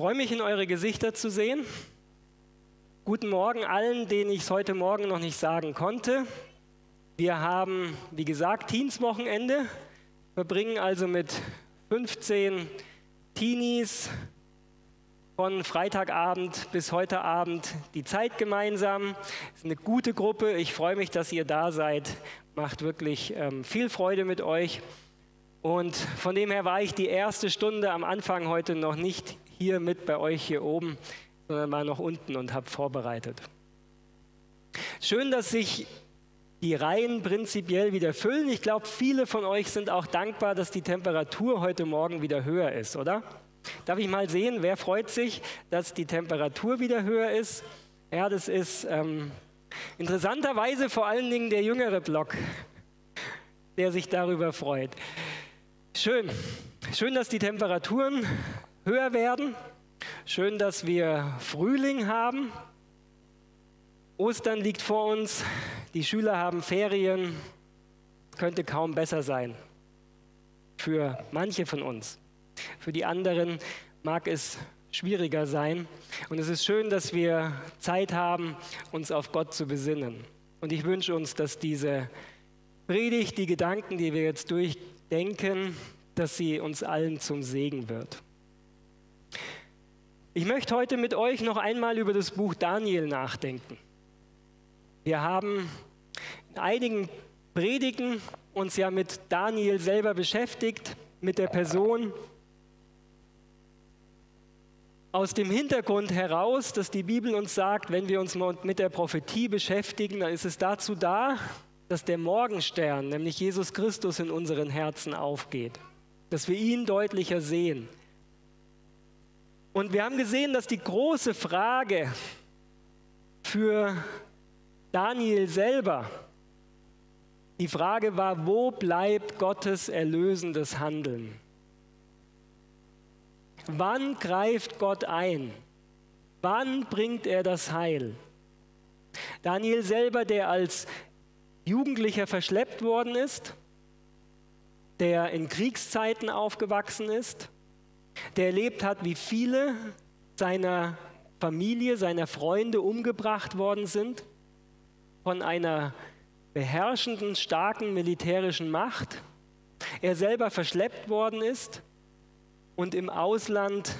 freue mich, in eure Gesichter zu sehen. Guten Morgen allen, denen ich es heute Morgen noch nicht sagen konnte. Wir haben, wie gesagt, Teenswochenende, verbringen also mit 15 Teenies von Freitagabend bis heute Abend die Zeit gemeinsam. Es ist eine gute Gruppe. Ich freue mich, dass ihr da seid. Macht wirklich ähm, viel Freude mit euch. Und von dem her war ich die erste Stunde am Anfang heute noch nicht hier mit bei euch hier oben, sondern war noch unten und habe vorbereitet. Schön, dass sich die Reihen prinzipiell wieder füllen. Ich glaube, viele von euch sind auch dankbar, dass die Temperatur heute Morgen wieder höher ist, oder? Darf ich mal sehen, wer freut sich, dass die Temperatur wieder höher ist? Ja, das ist ähm, interessanterweise vor allen Dingen der jüngere Block, der sich darüber freut. Schön, schön, dass die Temperaturen höher werden. Schön, dass wir Frühling haben. Ostern liegt vor uns. Die Schüler haben Ferien. Könnte kaum besser sein. Für manche von uns. Für die anderen mag es schwieriger sein. Und es ist schön, dass wir Zeit haben, uns auf Gott zu besinnen. Und ich wünsche uns, dass diese Predigt, die Gedanken, die wir jetzt durchdenken, dass sie uns allen zum Segen wird. Ich möchte heute mit euch noch einmal über das Buch Daniel nachdenken. Wir haben in einigen Predigen uns ja mit Daniel selber beschäftigt, mit der Person. Aus dem Hintergrund heraus, dass die Bibel uns sagt, wenn wir uns mit der Prophetie beschäftigen, dann ist es dazu da, dass der Morgenstern, nämlich Jesus Christus, in unseren Herzen aufgeht, dass wir ihn deutlicher sehen und wir haben gesehen, dass die große Frage für Daniel selber die Frage war, wo bleibt Gottes erlösendes Handeln? Wann greift Gott ein? Wann bringt er das Heil? Daniel selber, der als Jugendlicher verschleppt worden ist, der in Kriegszeiten aufgewachsen ist, der erlebt hat, wie viele seiner Familie, seiner Freunde umgebracht worden sind von einer beherrschenden, starken militärischen Macht. Er selber verschleppt worden ist und im Ausland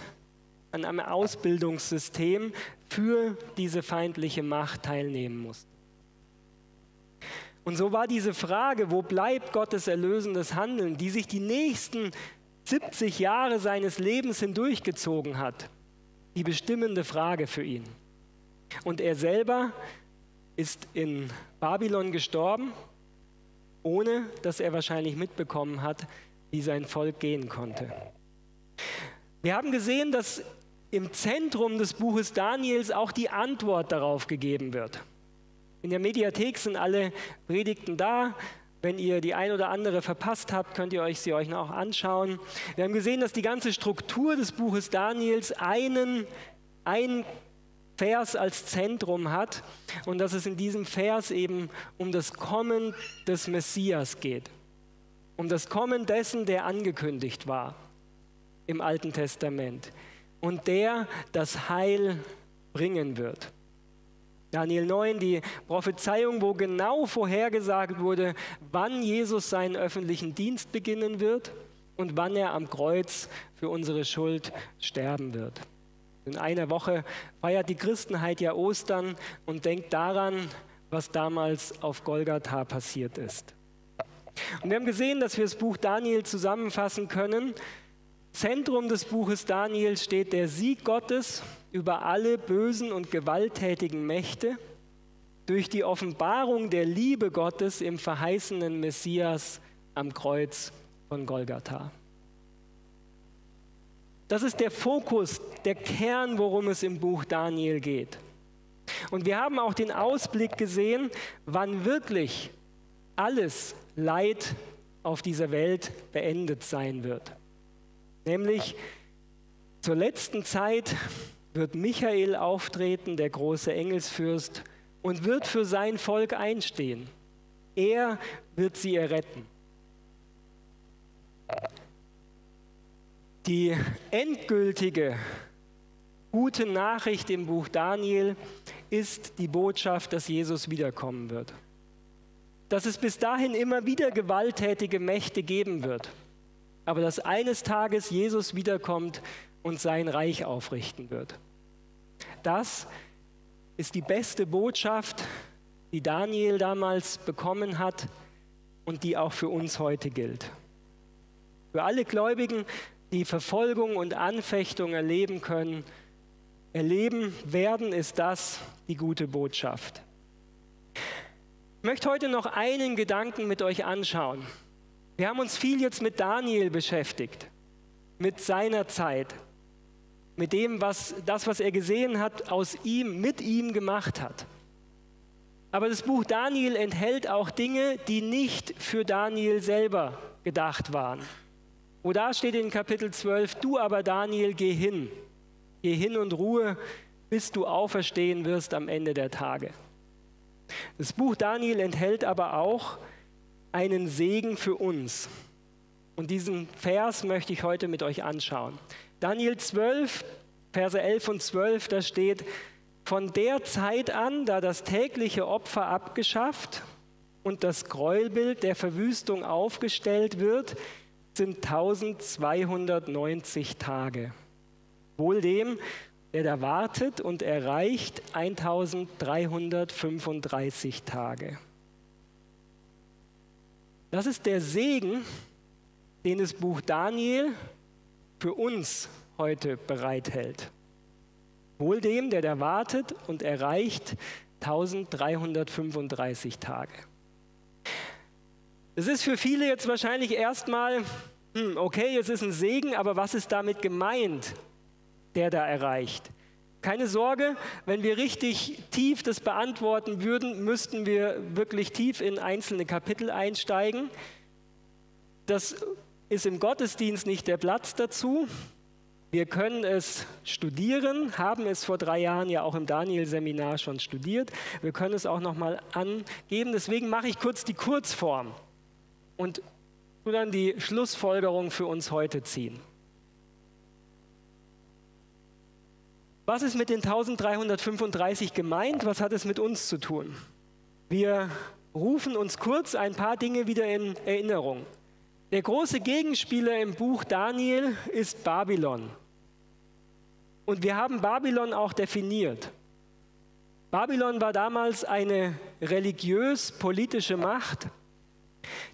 an einem Ausbildungssystem für diese feindliche Macht teilnehmen musste. Und so war diese Frage, wo bleibt Gottes erlösendes Handeln, die sich die nächsten 70 Jahre seines Lebens hindurchgezogen hat, die bestimmende Frage für ihn. Und er selber ist in Babylon gestorben, ohne dass er wahrscheinlich mitbekommen hat, wie sein Volk gehen konnte. Wir haben gesehen, dass im Zentrum des Buches Daniels auch die Antwort darauf gegeben wird. In der Mediathek sind alle Predigten da. Wenn ihr die ein oder andere verpasst habt, könnt ihr euch sie euch noch anschauen. Wir haben gesehen, dass die ganze Struktur des Buches Daniels einen, einen Vers als Zentrum hat und dass es in diesem Vers eben um das Kommen des Messias geht. Um das Kommen dessen, der angekündigt war im Alten Testament und der das Heil bringen wird. Daniel 9, die Prophezeiung, wo genau vorhergesagt wurde, wann Jesus seinen öffentlichen Dienst beginnen wird und wann er am Kreuz für unsere Schuld sterben wird. In einer Woche feiert die Christenheit ja Ostern und denkt daran, was damals auf Golgatha passiert ist. Und wir haben gesehen, dass wir das Buch Daniel zusammenfassen können. Zentrum des Buches Daniel steht der Sieg Gottes über alle bösen und gewalttätigen Mächte durch die Offenbarung der Liebe Gottes im verheißenen Messias am Kreuz von Golgatha. Das ist der Fokus, der Kern, worum es im Buch Daniel geht. Und wir haben auch den Ausblick gesehen, wann wirklich alles Leid auf dieser Welt beendet sein wird. Nämlich zur letzten Zeit wird Michael auftreten, der große Engelsfürst, und wird für sein Volk einstehen. Er wird sie erretten. Die endgültige gute Nachricht im Buch Daniel ist die Botschaft, dass Jesus wiederkommen wird. Dass es bis dahin immer wieder gewalttätige Mächte geben wird, aber dass eines Tages Jesus wiederkommt und sein Reich aufrichten wird. Das ist die beste Botschaft, die Daniel damals bekommen hat und die auch für uns heute gilt. Für alle Gläubigen, die Verfolgung und Anfechtung erleben können, erleben werden, ist das die gute Botschaft. Ich möchte heute noch einen Gedanken mit euch anschauen. Wir haben uns viel jetzt mit Daniel beschäftigt, mit seiner Zeit, mit dem, was das, was er gesehen hat, aus ihm, mit ihm gemacht hat. Aber das Buch Daniel enthält auch Dinge, die nicht für Daniel selber gedacht waren. Wo da steht in Kapitel 12, du aber Daniel, geh hin, geh hin und ruhe, bis du auferstehen wirst am Ende der Tage. Das Buch Daniel enthält aber auch einen Segen für uns. Und diesen Vers möchte ich heute mit euch anschauen. Daniel 12, Verse 11 und 12, da steht, von der Zeit an, da das tägliche Opfer abgeschafft und das Gräuelbild der Verwüstung aufgestellt wird, sind 1290 Tage. Wohl dem, der da wartet und erreicht 1335 Tage. Das ist der Segen, den das Buch Daniel für uns heute bereithält. Wohl dem, der da wartet und erreicht 1335 Tage. Es ist für viele jetzt wahrscheinlich erstmal, hm, okay, es ist ein Segen, aber was ist damit gemeint, der da erreicht? Keine Sorge, wenn wir richtig tief das beantworten würden, müssten wir wirklich tief in einzelne Kapitel einsteigen. Das ist im Gottesdienst nicht der Platz dazu. Wir können es studieren, haben es vor drei Jahren ja auch im Daniel-Seminar schon studiert. Wir können es auch nochmal angeben. Deswegen mache ich kurz die Kurzform und dann die Schlussfolgerung für uns heute ziehen. Was ist mit den 1335 gemeint? Was hat es mit uns zu tun? Wir rufen uns kurz ein paar Dinge wieder in Erinnerung. Der große Gegenspieler im Buch Daniel ist Babylon. Und wir haben Babylon auch definiert. Babylon war damals eine religiös-politische Macht.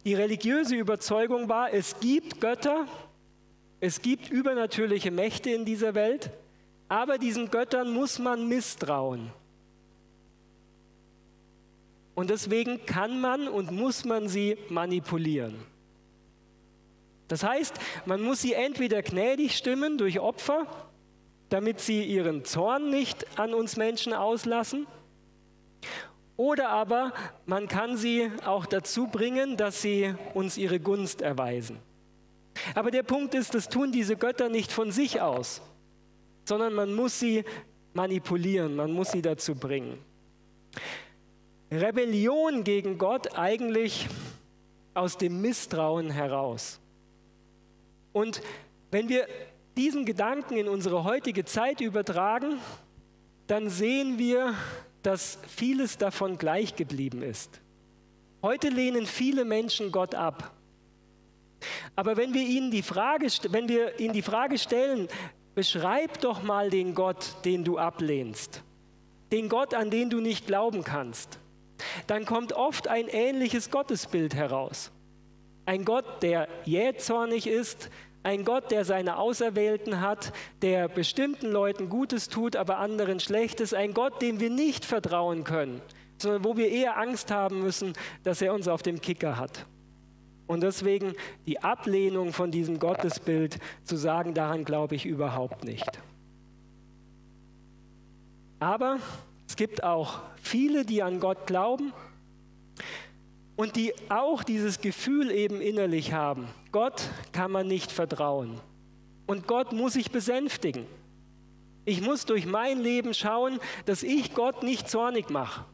Die religiöse Überzeugung war, es gibt Götter, es gibt übernatürliche Mächte in dieser Welt, aber diesen Göttern muss man misstrauen. Und deswegen kann man und muss man sie manipulieren. Das heißt, man muss sie entweder gnädig stimmen durch Opfer, damit sie ihren Zorn nicht an uns Menschen auslassen, oder aber man kann sie auch dazu bringen, dass sie uns ihre Gunst erweisen. Aber der Punkt ist, das tun diese Götter nicht von sich aus, sondern man muss sie manipulieren, man muss sie dazu bringen. Rebellion gegen Gott eigentlich aus dem Misstrauen heraus. Und wenn wir diesen Gedanken in unsere heutige Zeit übertragen, dann sehen wir, dass vieles davon gleich geblieben ist. Heute lehnen viele Menschen Gott ab. Aber wenn wir ihnen die Frage, wenn wir ihnen die Frage stellen, beschreib doch mal den Gott, den du ablehnst, den Gott, an den du nicht glauben kannst, dann kommt oft ein ähnliches Gottesbild heraus. Ein Gott, der jähzornig ist, ein Gott, der seine Auserwählten hat, der bestimmten Leuten Gutes tut, aber anderen Schlechtes. Ein Gott, dem wir nicht vertrauen können, sondern wo wir eher Angst haben müssen, dass er uns auf dem Kicker hat. Und deswegen die Ablehnung von diesem Gottesbild zu sagen, daran glaube ich überhaupt nicht. Aber es gibt auch viele, die an Gott glauben und die auch dieses Gefühl eben innerlich haben, Gott kann man nicht vertrauen. Und Gott muss ich besänftigen. Ich muss durch mein Leben schauen, dass ich Gott nicht zornig mache.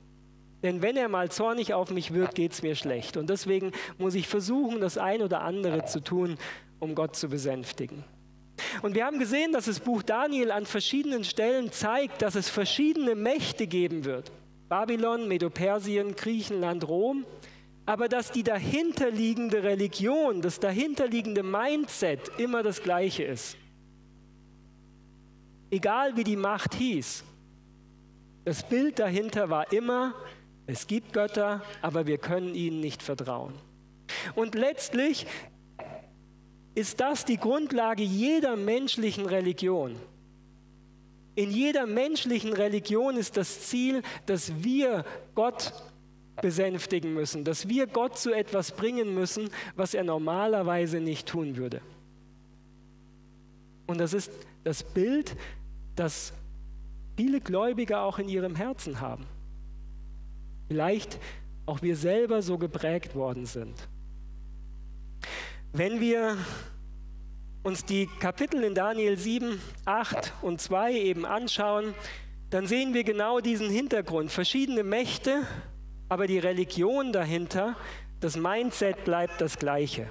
Denn wenn er mal zornig auf mich wird, geht es mir schlecht. Und deswegen muss ich versuchen, das ein oder andere zu tun, um Gott zu besänftigen. Und wir haben gesehen, dass das Buch Daniel an verschiedenen Stellen zeigt, dass es verschiedene Mächte geben wird. Babylon, Medopersien, Griechenland, Rom. Aber dass die dahinterliegende Religion, das dahinterliegende Mindset immer das gleiche ist. Egal wie die Macht hieß, das Bild dahinter war immer, es gibt Götter, aber wir können ihnen nicht vertrauen. Und letztlich ist das die Grundlage jeder menschlichen Religion. In jeder menschlichen Religion ist das Ziel, dass wir Gott besänftigen müssen, dass wir Gott zu etwas bringen müssen, was er normalerweise nicht tun würde. Und das ist das Bild, das viele Gläubige auch in ihrem Herzen haben. Vielleicht auch wir selber so geprägt worden sind. Wenn wir uns die Kapitel in Daniel 7, 8 und 2 eben anschauen, dann sehen wir genau diesen Hintergrund. Verschiedene Mächte, aber die Religion dahinter, das Mindset bleibt das gleiche.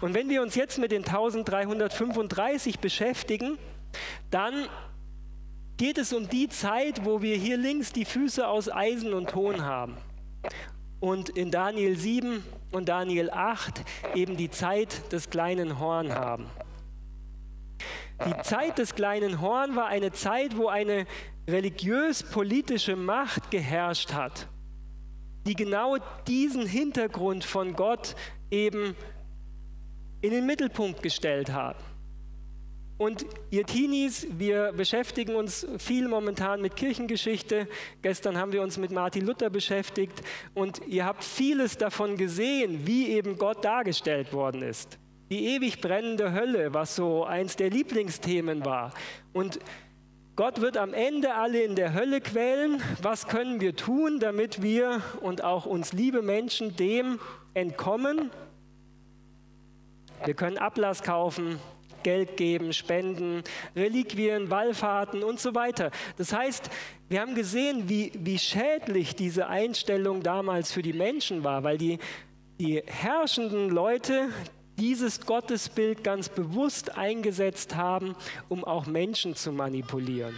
Und wenn wir uns jetzt mit den 1335 beschäftigen, dann geht es um die Zeit, wo wir hier links die Füße aus Eisen und Ton haben. Und in Daniel 7 und Daniel 8 eben die Zeit des kleinen Horn haben. Die Zeit des kleinen Horn war eine Zeit, wo eine religiös-politische Macht geherrscht hat, die genau diesen Hintergrund von Gott eben in den Mittelpunkt gestellt hat. Und ihr Teenies, wir beschäftigen uns viel momentan mit Kirchengeschichte. Gestern haben wir uns mit Martin Luther beschäftigt und ihr habt vieles davon gesehen, wie eben Gott dargestellt worden ist. Die ewig brennende Hölle, was so eins der Lieblingsthemen war. Und Gott wird am Ende alle in der Hölle quälen. Was können wir tun, damit wir und auch uns liebe Menschen dem entkommen? Wir können Ablass kaufen, Geld geben, Spenden, Reliquien, Wallfahrten und so weiter. Das heißt, wir haben gesehen, wie, wie schädlich diese Einstellung damals für die Menschen war, weil die, die herrschenden Leute dieses Gottesbild ganz bewusst eingesetzt haben, um auch Menschen zu manipulieren.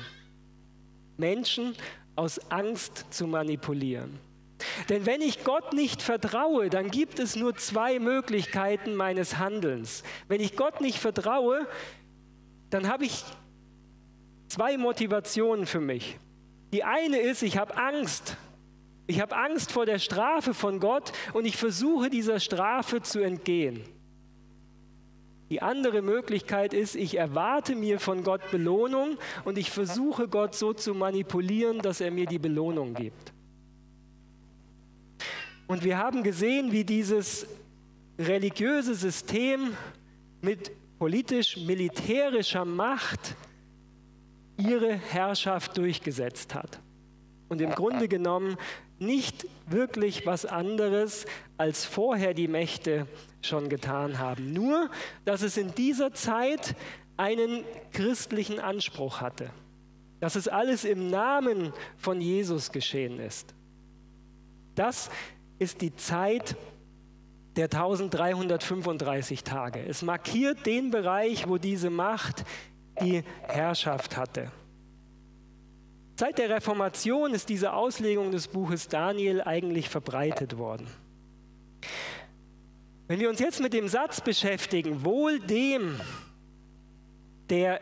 Menschen aus Angst zu manipulieren. Denn wenn ich Gott nicht vertraue, dann gibt es nur zwei Möglichkeiten meines Handelns. Wenn ich Gott nicht vertraue, dann habe ich zwei Motivationen für mich. Die eine ist, ich habe Angst. Ich habe Angst vor der Strafe von Gott und ich versuche dieser Strafe zu entgehen. Die andere Möglichkeit ist, ich erwarte mir von Gott Belohnung und ich versuche Gott so zu manipulieren, dass er mir die Belohnung gibt. Und wir haben gesehen, wie dieses religiöse System mit politisch-militärischer Macht ihre Herrschaft durchgesetzt hat. Und im Grunde genommen nicht wirklich was anderes, als vorher die Mächte schon getan haben. Nur, dass es in dieser Zeit einen christlichen Anspruch hatte. Dass es alles im Namen von Jesus geschehen ist. Das ist die Zeit der 1335 Tage. Es markiert den Bereich, wo diese Macht die Herrschaft hatte. Seit der Reformation ist diese Auslegung des Buches Daniel eigentlich verbreitet worden. Wenn wir uns jetzt mit dem Satz beschäftigen, wohl dem, der,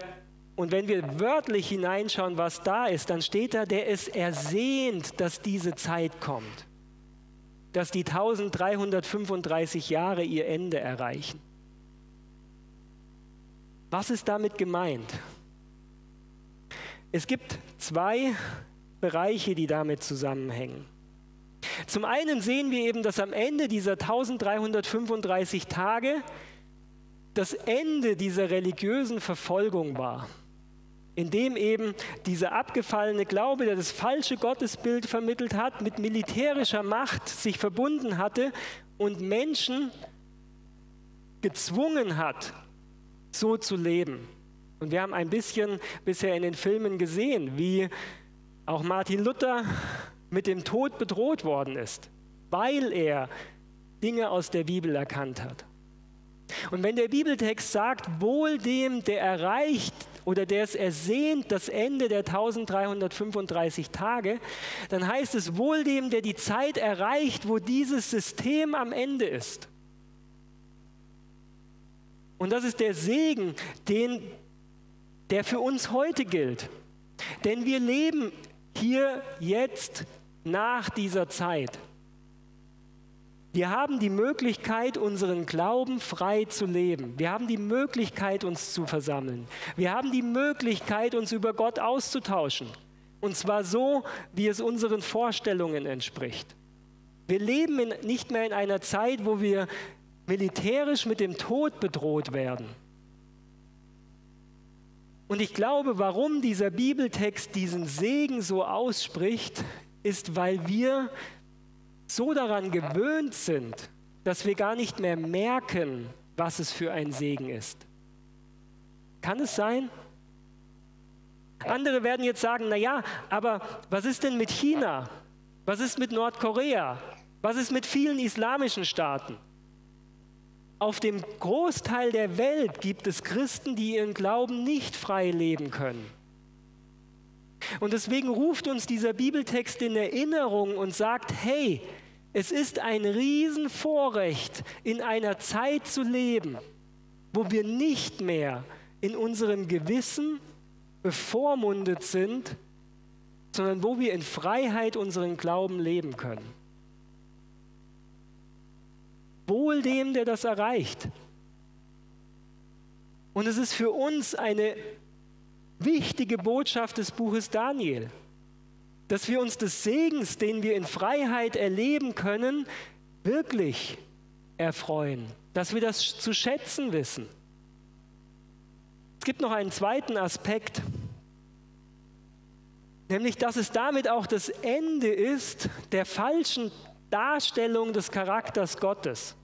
und wenn wir wörtlich hineinschauen, was da ist, dann steht da, der es ersehnt, dass diese Zeit kommt dass die 1335 Jahre ihr Ende erreichen. Was ist damit gemeint? Es gibt zwei Bereiche, die damit zusammenhängen. Zum einen sehen wir eben, dass am Ende dieser 1335 Tage das Ende dieser religiösen Verfolgung war in dem eben dieser abgefallene Glaube, der das falsche Gottesbild vermittelt hat, mit militärischer Macht sich verbunden hatte und Menschen gezwungen hat, so zu leben. Und wir haben ein bisschen bisher in den Filmen gesehen, wie auch Martin Luther mit dem Tod bedroht worden ist, weil er Dinge aus der Bibel erkannt hat. Und wenn der Bibeltext sagt, wohl dem, der erreicht oder der es ersehnt, das Ende der 1335 Tage, dann heißt es wohl dem, der die Zeit erreicht, wo dieses System am Ende ist. Und das ist der Segen, den, der für uns heute gilt. Denn wir leben hier jetzt nach dieser Zeit. Wir haben die Möglichkeit, unseren Glauben frei zu leben. Wir haben die Möglichkeit, uns zu versammeln. Wir haben die Möglichkeit, uns über Gott auszutauschen. Und zwar so, wie es unseren Vorstellungen entspricht. Wir leben in, nicht mehr in einer Zeit, wo wir militärisch mit dem Tod bedroht werden. Und ich glaube, warum dieser Bibeltext diesen Segen so ausspricht, ist, weil wir so daran gewöhnt sind, dass wir gar nicht mehr merken, was es für ein Segen ist. Kann es sein? Andere werden jetzt sagen, na ja, aber was ist denn mit China? Was ist mit Nordkorea? Was ist mit vielen islamischen Staaten? Auf dem Großteil der Welt gibt es Christen, die ihren Glauben nicht frei leben können. Und deswegen ruft uns dieser Bibeltext in Erinnerung und sagt, hey, es ist ein Riesenvorrecht, in einer Zeit zu leben, wo wir nicht mehr in unserem Gewissen bevormundet sind, sondern wo wir in Freiheit unseren Glauben leben können. Wohl dem, der das erreicht. Und es ist für uns eine wichtige Botschaft des Buches Daniel, dass wir uns des Segens, den wir in Freiheit erleben können, wirklich erfreuen, dass wir das zu schätzen wissen. Es gibt noch einen zweiten Aspekt, nämlich dass es damit auch das Ende ist der falschen Darstellung des Charakters Gottes.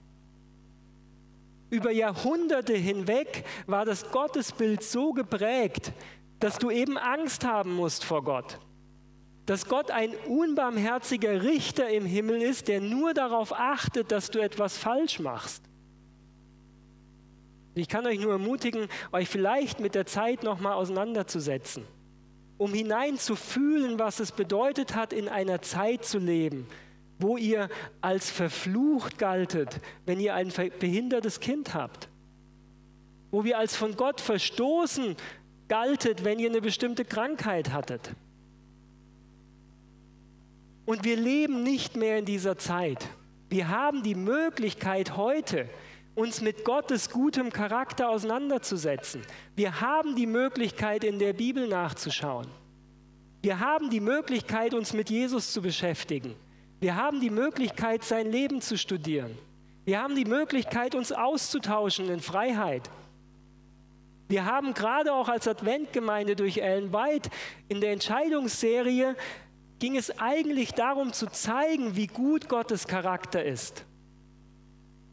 Über Jahrhunderte hinweg war das Gottesbild so geprägt, dass du eben Angst haben musst vor Gott. Dass Gott ein unbarmherziger Richter im Himmel ist, der nur darauf achtet, dass du etwas falsch machst. Ich kann euch nur ermutigen, euch vielleicht mit der Zeit nochmal auseinanderzusetzen, um hineinzufühlen, was es bedeutet hat, in einer Zeit zu leben, wo ihr als verflucht galtet, wenn ihr ein behindertes Kind habt, wo wir als von Gott verstoßen galtet, wenn ihr eine bestimmte Krankheit hattet. Und wir leben nicht mehr in dieser Zeit. Wir haben die Möglichkeit heute, uns mit Gottes gutem Charakter auseinanderzusetzen. Wir haben die Möglichkeit, in der Bibel nachzuschauen. Wir haben die Möglichkeit, uns mit Jesus zu beschäftigen. Wir haben die Möglichkeit, sein Leben zu studieren. Wir haben die Möglichkeit, uns auszutauschen in Freiheit. Wir haben gerade auch als Adventgemeinde durch Ellen White in der Entscheidungsserie ging es eigentlich darum zu zeigen, wie gut Gottes Charakter ist.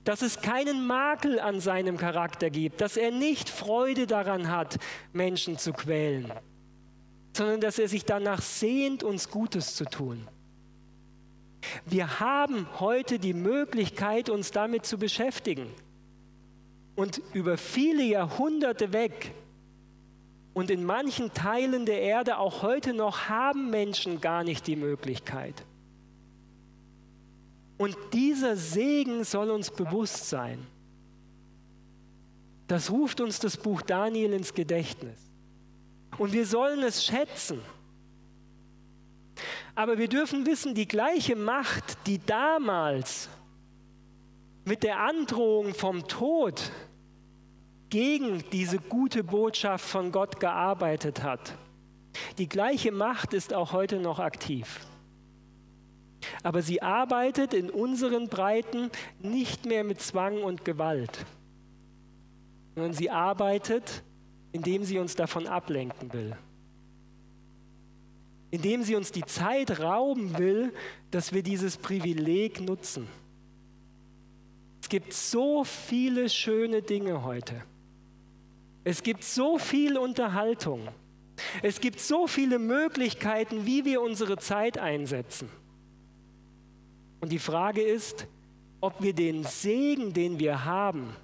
Dass es keinen Makel an seinem Charakter gibt, dass er nicht Freude daran hat, Menschen zu quälen, sondern dass er sich danach sehnt, uns Gutes zu tun. Wir haben heute die Möglichkeit, uns damit zu beschäftigen. Und über viele Jahrhunderte weg und in manchen Teilen der Erde auch heute noch haben Menschen gar nicht die Möglichkeit. Und dieser Segen soll uns bewusst sein. Das ruft uns das Buch Daniel ins Gedächtnis. Und wir sollen es schätzen. Aber wir dürfen wissen, die gleiche Macht, die damals mit der Androhung vom Tod gegen diese gute Botschaft von Gott gearbeitet hat, die gleiche Macht ist auch heute noch aktiv. Aber sie arbeitet in unseren Breiten nicht mehr mit Zwang und Gewalt, sondern sie arbeitet, indem sie uns davon ablenken will indem sie uns die Zeit rauben will, dass wir dieses Privileg nutzen. Es gibt so viele schöne Dinge heute. Es gibt so viel Unterhaltung. Es gibt so viele Möglichkeiten, wie wir unsere Zeit einsetzen. Und die Frage ist, ob wir den Segen, den wir haben,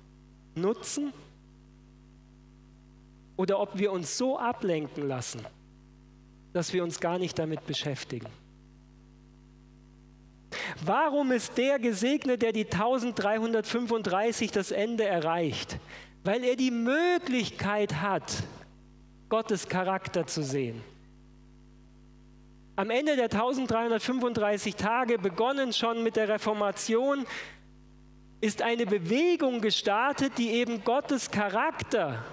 nutzen oder ob wir uns so ablenken lassen, dass wir uns gar nicht damit beschäftigen. Warum ist der gesegnet, der die 1335 das Ende erreicht? Weil er die Möglichkeit hat, Gottes Charakter zu sehen. Am Ende der 1335 Tage, begonnen schon mit der Reformation, ist eine Bewegung gestartet, die eben Gottes Charakter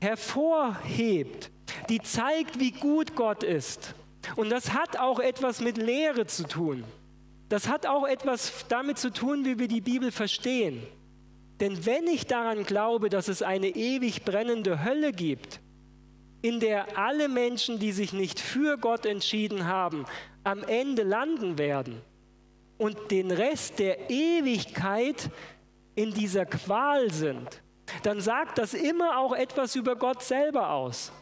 hervorhebt, die zeigt, wie gut Gott ist. Und das hat auch etwas mit Lehre zu tun. Das hat auch etwas damit zu tun, wie wir die Bibel verstehen. Denn wenn ich daran glaube, dass es eine ewig brennende Hölle gibt, in der alle Menschen, die sich nicht für Gott entschieden haben, am Ende landen werden und den Rest der Ewigkeit in dieser Qual sind, dann sagt das immer auch etwas über Gott selber aus.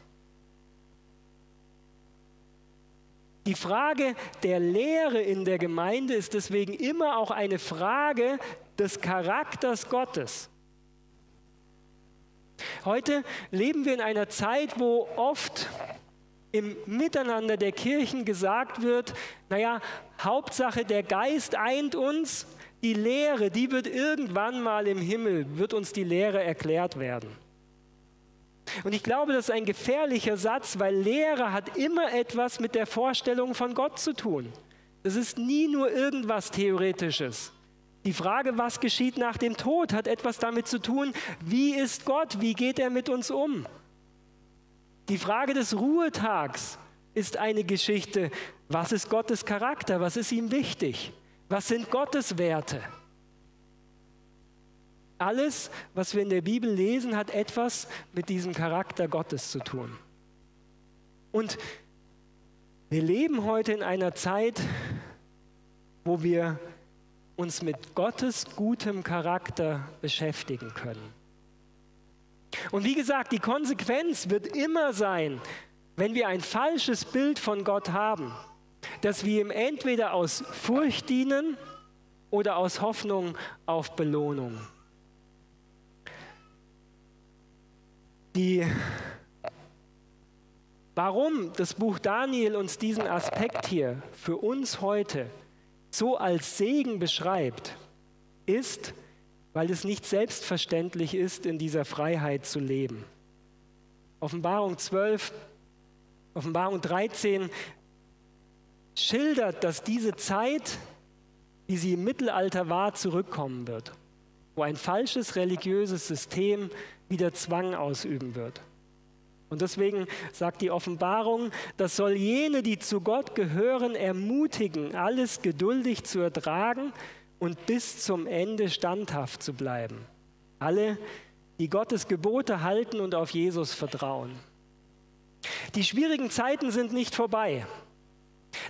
Die Frage der Lehre in der Gemeinde ist deswegen immer auch eine Frage des Charakters Gottes. Heute leben wir in einer Zeit, wo oft im Miteinander der Kirchen gesagt wird, naja, Hauptsache der Geist eint uns, die Lehre, die wird irgendwann mal im Himmel, wird uns die Lehre erklärt werden. Und ich glaube, das ist ein gefährlicher Satz, weil Lehre hat immer etwas mit der Vorstellung von Gott zu tun. Es ist nie nur irgendwas Theoretisches. Die Frage, was geschieht nach dem Tod, hat etwas damit zu tun, wie ist Gott, wie geht er mit uns um. Die Frage des Ruhetags ist eine Geschichte, was ist Gottes Charakter, was ist ihm wichtig, was sind Gottes Werte. Alles, was wir in der Bibel lesen, hat etwas mit diesem Charakter Gottes zu tun. Und wir leben heute in einer Zeit, wo wir uns mit Gottes gutem Charakter beschäftigen können. Und wie gesagt, die Konsequenz wird immer sein, wenn wir ein falsches Bild von Gott haben, dass wir ihm entweder aus Furcht dienen oder aus Hoffnung auf Belohnung. Die, warum das Buch Daniel uns diesen Aspekt hier für uns heute so als Segen beschreibt, ist, weil es nicht selbstverständlich ist, in dieser Freiheit zu leben. Offenbarung 12, Offenbarung 13 schildert, dass diese Zeit, wie sie im Mittelalter war, zurückkommen wird, wo ein falsches religiöses System wieder Zwang ausüben wird. Und deswegen sagt die Offenbarung, das soll jene, die zu Gott gehören, ermutigen, alles geduldig zu ertragen und bis zum Ende standhaft zu bleiben. Alle, die Gottes Gebote halten und auf Jesus vertrauen. Die schwierigen Zeiten sind nicht vorbei.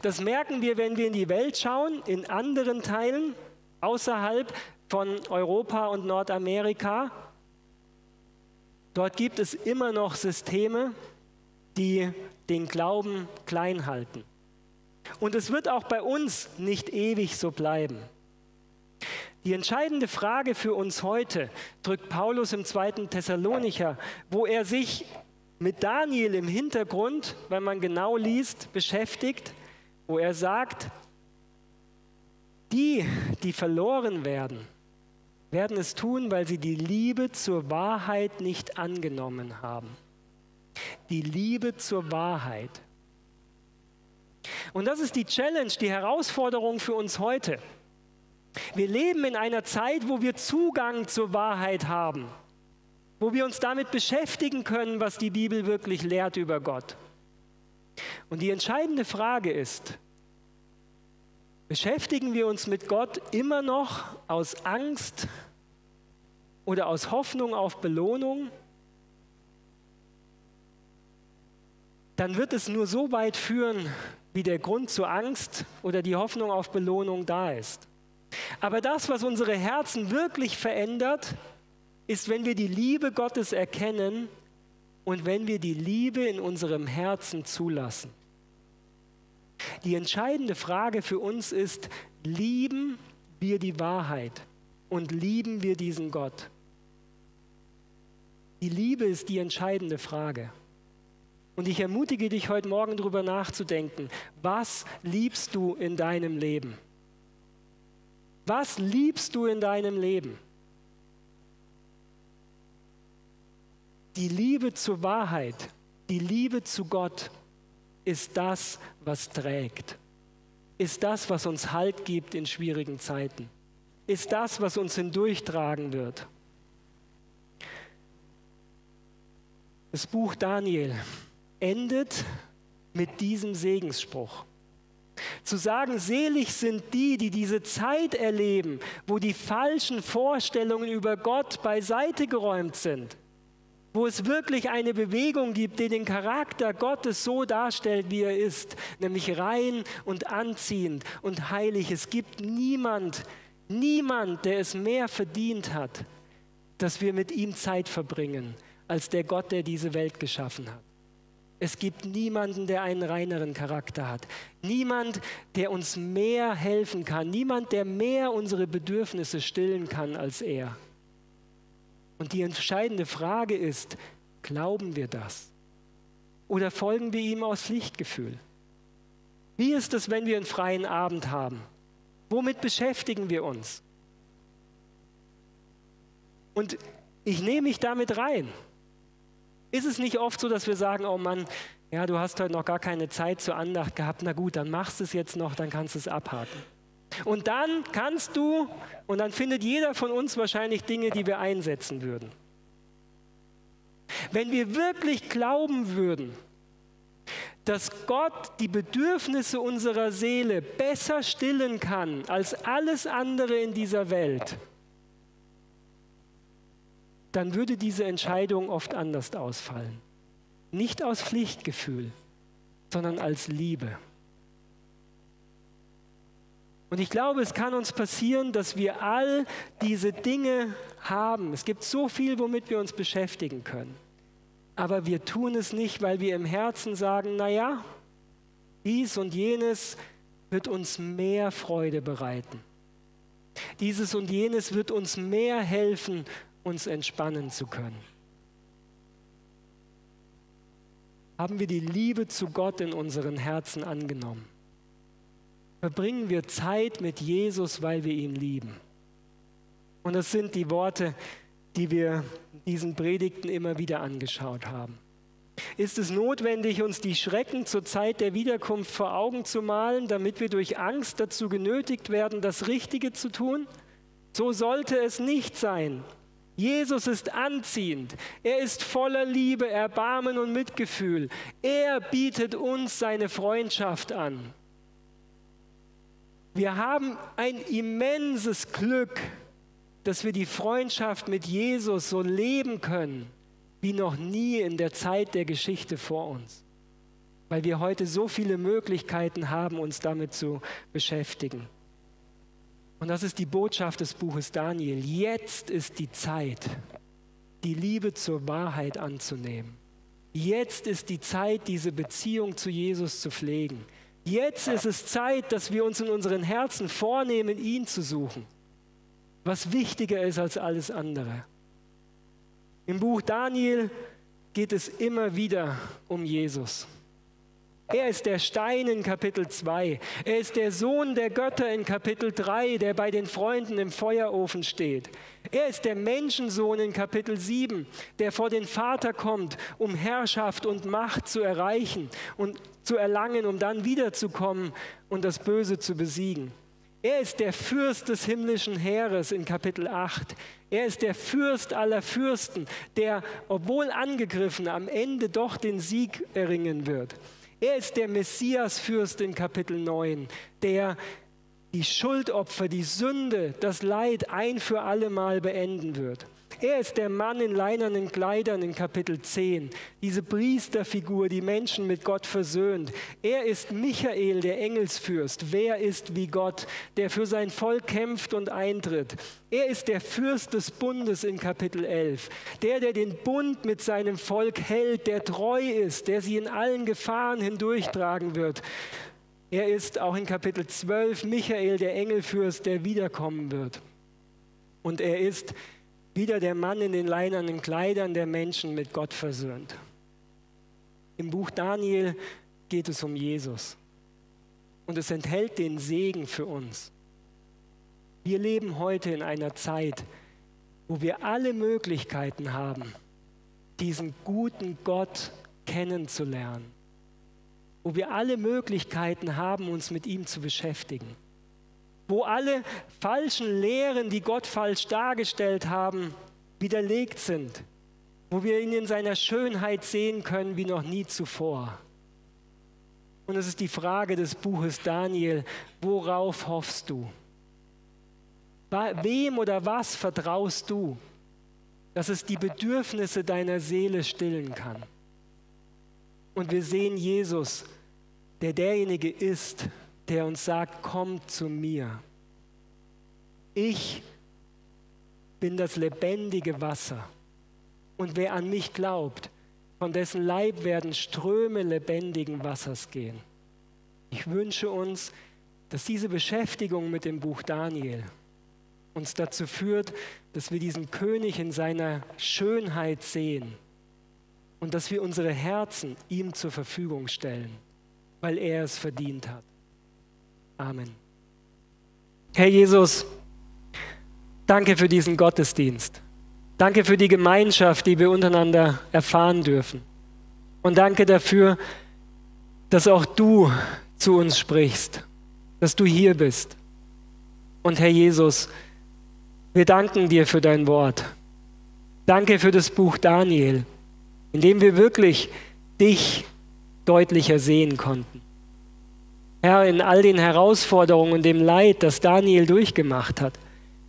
Das merken wir, wenn wir in die Welt schauen, in anderen Teilen außerhalb von Europa und Nordamerika Dort gibt es immer noch Systeme, die den Glauben klein halten. Und es wird auch bei uns nicht ewig so bleiben. Die entscheidende Frage für uns heute drückt Paulus im zweiten Thessalonicher, wo er sich mit Daniel im Hintergrund, wenn man genau liest, beschäftigt, wo er sagt, die, die verloren werden, werden es tun, weil sie die Liebe zur Wahrheit nicht angenommen haben. Die Liebe zur Wahrheit. Und das ist die Challenge, die Herausforderung für uns heute. Wir leben in einer Zeit, wo wir Zugang zur Wahrheit haben, wo wir uns damit beschäftigen können, was die Bibel wirklich lehrt über Gott. Und die entscheidende Frage ist, Beschäftigen wir uns mit Gott immer noch aus Angst oder aus Hoffnung auf Belohnung? Dann wird es nur so weit führen, wie der Grund zur Angst oder die Hoffnung auf Belohnung da ist. Aber das, was unsere Herzen wirklich verändert, ist, wenn wir die Liebe Gottes erkennen und wenn wir die Liebe in unserem Herzen zulassen. Die entscheidende Frage für uns ist, lieben wir die Wahrheit und lieben wir diesen Gott? Die Liebe ist die entscheidende Frage. Und ich ermutige dich heute Morgen darüber nachzudenken, was liebst du in deinem Leben? Was liebst du in deinem Leben? Die Liebe zur Wahrheit, die Liebe zu Gott ist das, was trägt. Ist das, was uns Halt gibt in schwierigen Zeiten. Ist das, was uns hindurchtragen wird. Das Buch Daniel endet mit diesem Segensspruch. Zu sagen, selig sind die, die diese Zeit erleben, wo die falschen Vorstellungen über Gott beiseite geräumt sind, wo es wirklich eine Bewegung gibt, die den Charakter Gottes so darstellt, wie er ist, nämlich rein und anziehend und heilig. Es gibt niemand, niemand, der es mehr verdient hat, dass wir mit ihm Zeit verbringen, als der Gott, der diese Welt geschaffen hat. Es gibt niemanden, der einen reineren Charakter hat. Niemand, der uns mehr helfen kann. Niemand, der mehr unsere Bedürfnisse stillen kann als er. Und die entscheidende Frage ist, glauben wir das? Oder folgen wir ihm aus Pflichtgefühl? Wie ist es, wenn wir einen freien Abend haben? Womit beschäftigen wir uns? Und ich nehme mich damit rein. Ist es nicht oft so, dass wir sagen, oh Mann, ja, du hast heute noch gar keine Zeit zur Andacht gehabt, na gut, dann machst du es jetzt noch, dann kannst du es abhaken. Und dann kannst du, und dann findet jeder von uns wahrscheinlich Dinge, die wir einsetzen würden. Wenn wir wirklich glauben würden, dass Gott die Bedürfnisse unserer Seele besser stillen kann als alles andere in dieser Welt, dann würde diese Entscheidung oft anders ausfallen. Nicht aus Pflichtgefühl, sondern als Liebe. Und ich glaube, es kann uns passieren, dass wir all diese Dinge haben. Es gibt so viel, womit wir uns beschäftigen können. Aber wir tun es nicht, weil wir im Herzen sagen, naja, dies und jenes wird uns mehr Freude bereiten. Dieses und jenes wird uns mehr helfen, uns entspannen zu können. Haben wir die Liebe zu Gott in unseren Herzen angenommen? Verbringen wir Zeit mit Jesus, weil wir ihn lieben? Und das sind die Worte, die wir diesen Predigten immer wieder angeschaut haben. Ist es notwendig, uns die Schrecken zur Zeit der Wiederkunft vor Augen zu malen, damit wir durch Angst dazu genötigt werden, das Richtige zu tun? So sollte es nicht sein. Jesus ist anziehend. Er ist voller Liebe, Erbarmen und Mitgefühl. Er bietet uns seine Freundschaft an. Wir haben ein immenses Glück, dass wir die Freundschaft mit Jesus so leben können, wie noch nie in der Zeit der Geschichte vor uns. Weil wir heute so viele Möglichkeiten haben, uns damit zu beschäftigen. Und das ist die Botschaft des Buches Daniel. Jetzt ist die Zeit, die Liebe zur Wahrheit anzunehmen. Jetzt ist die Zeit, diese Beziehung zu Jesus zu pflegen. Jetzt ist es Zeit, dass wir uns in unseren Herzen vornehmen, ihn zu suchen, was wichtiger ist als alles andere. Im Buch Daniel geht es immer wieder um Jesus. Er ist der Stein in Kapitel 2. Er ist der Sohn der Götter in Kapitel 3, der bei den Freunden im Feuerofen steht. Er ist der Menschensohn in Kapitel 7, der vor den Vater kommt, um Herrschaft und Macht zu erreichen und zu erlangen, um dann wiederzukommen und das Böse zu besiegen. Er ist der Fürst des himmlischen Heeres in Kapitel 8. Er ist der Fürst aller Fürsten, der, obwohl angegriffen, am Ende doch den Sieg erringen wird. Er ist der Messiasfürst in Kapitel 9, der die Schuldopfer, die Sünde, das Leid ein für alle Mal beenden wird. Er ist der Mann in leinernen Kleidern in Kapitel 10, diese Priesterfigur, die Menschen mit Gott versöhnt. Er ist Michael, der Engelsfürst. Wer ist wie Gott, der für sein Volk kämpft und eintritt? Er ist der Fürst des Bundes in Kapitel 11, der, der den Bund mit seinem Volk hält, der treu ist, der sie in allen Gefahren hindurchtragen wird. Er ist auch in Kapitel 12 Michael, der Engelfürst, der wiederkommen wird. Und er ist wieder der Mann in den leinernen Kleidern, der Menschen mit Gott versöhnt. Im Buch Daniel geht es um Jesus. Und es enthält den Segen für uns. Wir leben heute in einer Zeit, wo wir alle Möglichkeiten haben, diesen guten Gott kennenzulernen. Wo wir alle Möglichkeiten haben, uns mit ihm zu beschäftigen. Wo alle falschen Lehren, die Gott falsch dargestellt haben, widerlegt sind. Wo wir ihn in seiner Schönheit sehen können wie noch nie zuvor. Und es ist die Frage des Buches Daniel, worauf hoffst du? Wem oder was vertraust du, dass es die Bedürfnisse deiner Seele stillen kann? Und wir sehen Jesus, der derjenige ist, der uns sagt, kommt zu mir. Ich bin das lebendige Wasser. Und wer an mich glaubt, von dessen Leib werden Ströme lebendigen Wassers gehen. Ich wünsche uns, dass diese Beschäftigung mit dem Buch Daniel uns dazu führt, dass wir diesen König in seiner Schönheit sehen und dass wir unsere Herzen ihm zur Verfügung stellen, weil er es verdient hat. Amen. Herr Jesus, danke für diesen Gottesdienst. Danke für die Gemeinschaft, die wir untereinander erfahren dürfen. Und danke dafür, dass auch du zu uns sprichst, dass du hier bist. Und Herr Jesus, wir danken dir für dein Wort. Danke für das Buch Daniel, in dem wir wirklich dich deutlicher sehen konnten. Herr, in all den Herausforderungen und dem Leid, das Daniel durchgemacht hat,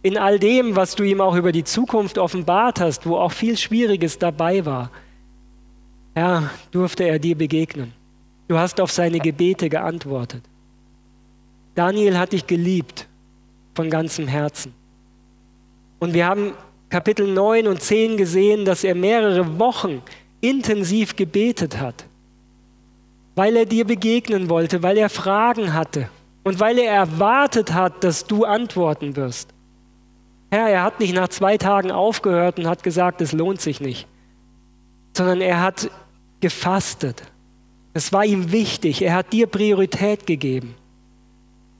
in all dem, was du ihm auch über die Zukunft offenbart hast, wo auch viel Schwieriges dabei war, Herr, durfte er dir begegnen. Du hast auf seine Gebete geantwortet. Daniel hat dich geliebt von ganzem Herzen. Und wir haben Kapitel 9 und 10 gesehen, dass er mehrere Wochen intensiv gebetet hat, weil er dir begegnen wollte, weil er Fragen hatte und weil er erwartet hat, dass du antworten wirst. Herr, er hat nicht nach zwei Tagen aufgehört und hat gesagt, es lohnt sich nicht, sondern er hat gefastet. Es war ihm wichtig, er hat dir Priorität gegeben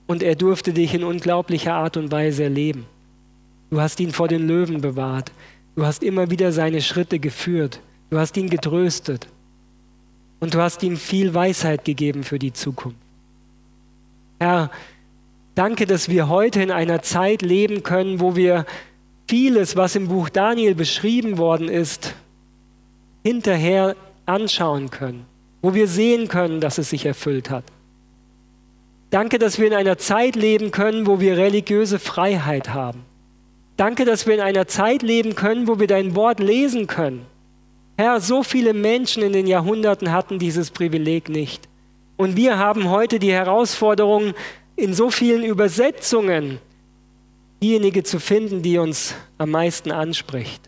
und er durfte dich in unglaublicher Art und Weise erleben. Du hast ihn vor den Löwen bewahrt, du hast immer wieder seine Schritte geführt, du hast ihn getröstet und du hast ihm viel Weisheit gegeben für die Zukunft. Herr, Danke, dass wir heute in einer Zeit leben können, wo wir vieles, was im Buch Daniel beschrieben worden ist, hinterher anschauen können, wo wir sehen können, dass es sich erfüllt hat. Danke, dass wir in einer Zeit leben können, wo wir religiöse Freiheit haben. Danke, dass wir in einer Zeit leben können, wo wir dein Wort lesen können. Herr, so viele Menschen in den Jahrhunderten hatten dieses Privileg nicht. Und wir haben heute die Herausforderung, in so vielen Übersetzungen diejenige zu finden, die uns am meisten anspricht.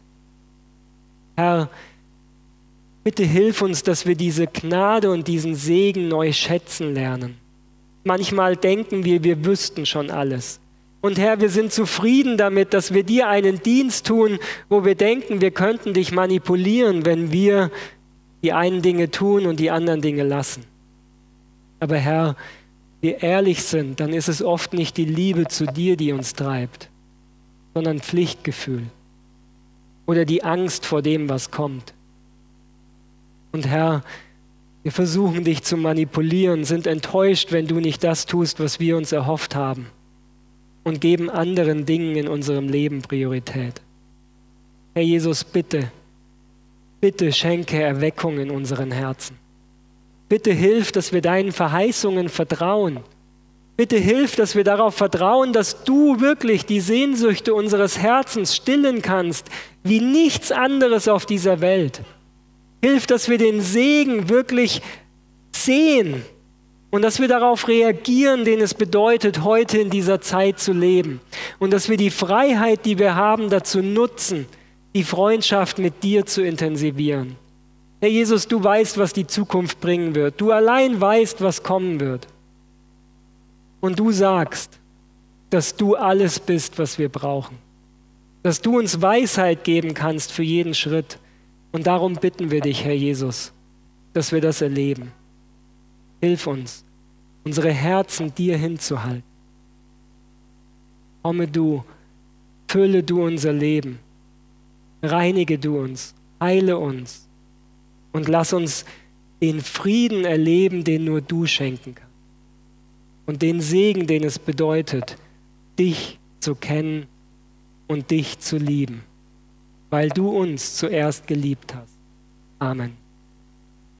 Herr, bitte hilf uns, dass wir diese Gnade und diesen Segen neu schätzen lernen. Manchmal denken wir, wir wüssten schon alles. Und Herr, wir sind zufrieden damit, dass wir dir einen Dienst tun, wo wir denken, wir könnten dich manipulieren, wenn wir die einen Dinge tun und die anderen Dinge lassen. Aber Herr, wir ehrlich sind, dann ist es oft nicht die Liebe zu dir, die uns treibt, sondern Pflichtgefühl oder die Angst vor dem, was kommt. Und Herr, wir versuchen dich zu manipulieren, sind enttäuscht, wenn du nicht das tust, was wir uns erhofft haben und geben anderen Dingen in unserem Leben Priorität. Herr Jesus, bitte, bitte schenke Erweckung in unseren Herzen. Bitte hilf, dass wir deinen Verheißungen vertrauen. Bitte hilf, dass wir darauf vertrauen, dass du wirklich die Sehnsüchte unseres Herzens stillen kannst, wie nichts anderes auf dieser Welt. Hilf, dass wir den Segen wirklich sehen und dass wir darauf reagieren, den es bedeutet, heute in dieser Zeit zu leben. Und dass wir die Freiheit, die wir haben, dazu nutzen, die Freundschaft mit dir zu intensivieren. Herr Jesus, du weißt, was die Zukunft bringen wird. Du allein weißt, was kommen wird. Und du sagst, dass du alles bist, was wir brauchen. dass du uns Weisheit geben kannst für jeden Schritt. Und darum bitten wir dich, Herr Jesus, dass wir das erleben. Hilf uns, unsere Herzen dir hinzuhalten. Komme du, fülle du unser Leben, reinige du uns, heile uns und lass uns den Frieden erleben, den nur du schenken kannst. Und den Segen, den es bedeutet, dich zu kennen und dich zu lieben, weil du uns zuerst geliebt hast. Amen.